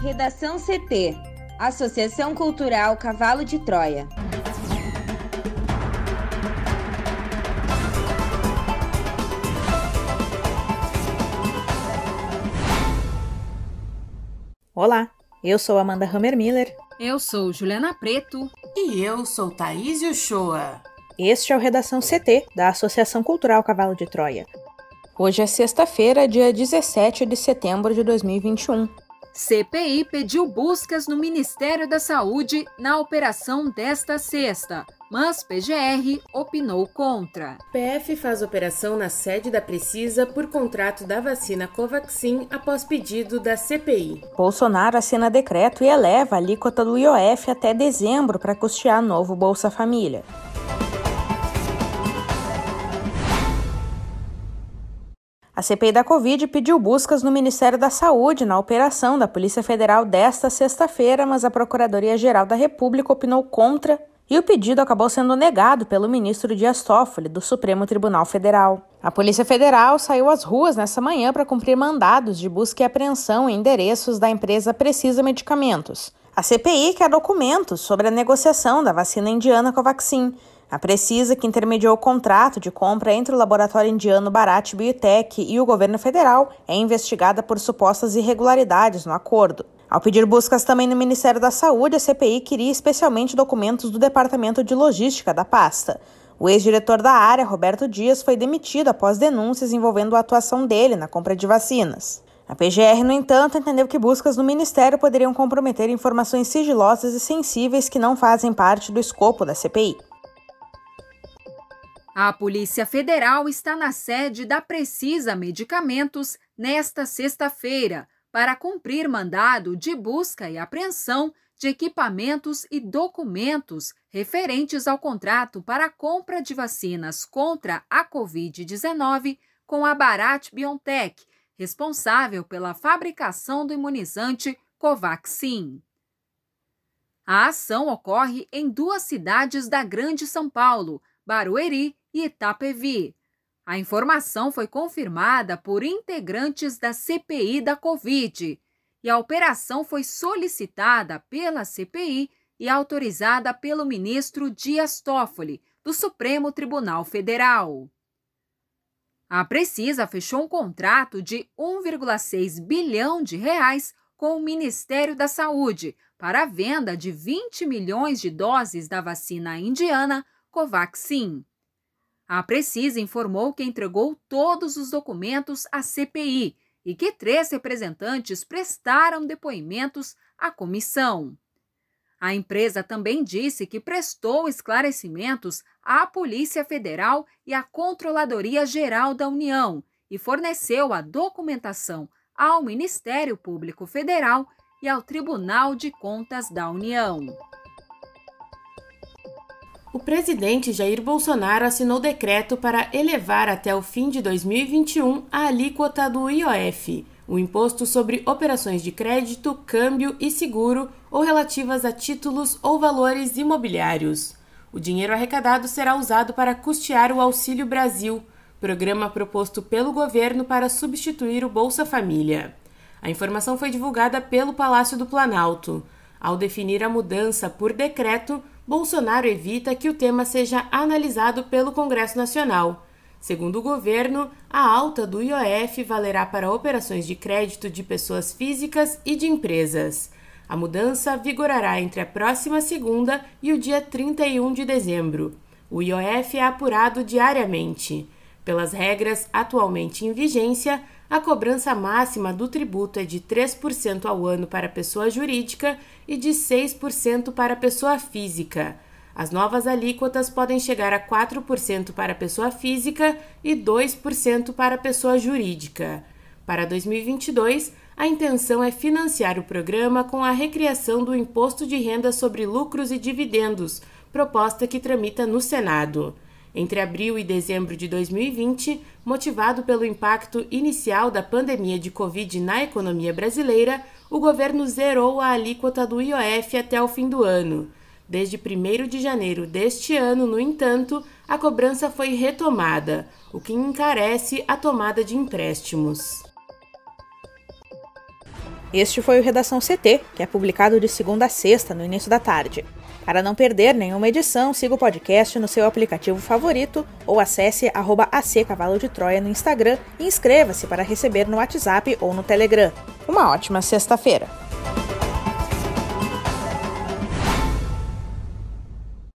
Redação CT Associação Cultural Cavalo de Troia. Olá, eu sou Amanda Hammermiller. Eu sou Juliana Preto. E eu sou Thaís Uchoa. Este é o Redação CT, da Associação Cultural Cavalo de Troia. Hoje é sexta-feira, dia 17 de setembro de 2021. CPI pediu buscas no Ministério da Saúde na operação desta sexta, mas PGR opinou contra. PF faz operação na sede da Precisa por contrato da vacina Covaxin após pedido da CPI. Bolsonaro assina decreto e eleva a alíquota do IOF até dezembro para custear novo Bolsa Família. A CPI da Covid pediu buscas no Ministério da Saúde na operação da Polícia Federal desta sexta-feira, mas a Procuradoria-Geral da República opinou contra e o pedido acabou sendo negado pelo ministro Dias Toffoli, do Supremo Tribunal Federal. A Polícia Federal saiu às ruas nessa manhã para cumprir mandados de busca e apreensão em endereços da empresa Precisa Medicamentos. A CPI quer documentos sobre a negociação da vacina indiana Covaxin a Precisa, que intermediou o contrato de compra entre o laboratório indiano Bharat Biotech e o governo federal, é investigada por supostas irregularidades no acordo. Ao pedir buscas também no Ministério da Saúde, a CPI queria especialmente documentos do Departamento de Logística da pasta. O ex-diretor da área, Roberto Dias, foi demitido após denúncias envolvendo a atuação dele na compra de vacinas. A PGR, no entanto, entendeu que buscas no Ministério poderiam comprometer informações sigilosas e sensíveis que não fazem parte do escopo da CPI. A Polícia Federal está na sede da Precisa Medicamentos nesta sexta-feira para cumprir mandado de busca e apreensão de equipamentos e documentos referentes ao contrato para a compra de vacinas contra a Covid-19 com a Bharat BioNTech, responsável pela fabricação do imunizante Covaxin. A ação ocorre em duas cidades da Grande São Paulo, Barueri e Itapevi. A informação foi confirmada por integrantes da CPI da Covid e a operação foi solicitada pela CPI e autorizada pelo ministro Dias Toffoli, do Supremo Tribunal Federal. A Precisa fechou um contrato de 1,6 bilhão de reais com o Ministério da Saúde para a venda de 20 milhões de doses da vacina indiana Covaxin. A Precisa informou que entregou todos os documentos à CPI e que três representantes prestaram depoimentos à comissão. A empresa também disse que prestou esclarecimentos à Polícia Federal e à Controladoria Geral da União e forneceu a documentação ao Ministério Público Federal e ao Tribunal de Contas da União. O presidente Jair Bolsonaro assinou decreto para elevar até o fim de 2021 a alíquota do IOF, o Imposto sobre Operações de Crédito, Câmbio e Seguro ou relativas a títulos ou valores imobiliários. O dinheiro arrecadado será usado para custear o Auxílio Brasil, programa proposto pelo governo para substituir o Bolsa Família. A informação foi divulgada pelo Palácio do Planalto. Ao definir a mudança por decreto, Bolsonaro evita que o tema seja analisado pelo Congresso Nacional. Segundo o governo, a alta do IOF valerá para operações de crédito de pessoas físicas e de empresas. A mudança vigorará entre a próxima segunda e o dia 31 de dezembro. O IOF é apurado diariamente. Pelas regras atualmente em vigência, a cobrança máxima do tributo é de 3% ao ano para pessoa jurídica e de 6% para pessoa física. As novas alíquotas podem chegar a 4% para pessoa física e 2% para pessoa jurídica. Para 2022, a intenção é financiar o programa com a recriação do Imposto de Renda sobre Lucros e Dividendos, proposta que tramita no Senado. Entre abril e dezembro de 2020, motivado pelo impacto inicial da pandemia de Covid na economia brasileira, o governo zerou a alíquota do IOF até o fim do ano. Desde 1 de janeiro deste ano, no entanto, a cobrança foi retomada, o que encarece a tomada de empréstimos. Este foi o Redação CT, que é publicado de segunda a sexta, no início da tarde. Para não perder nenhuma edição, siga o podcast no seu aplicativo favorito ou acesse arroba Cavalo de Troia no Instagram e inscreva-se para receber no WhatsApp ou no Telegram. Uma ótima sexta-feira!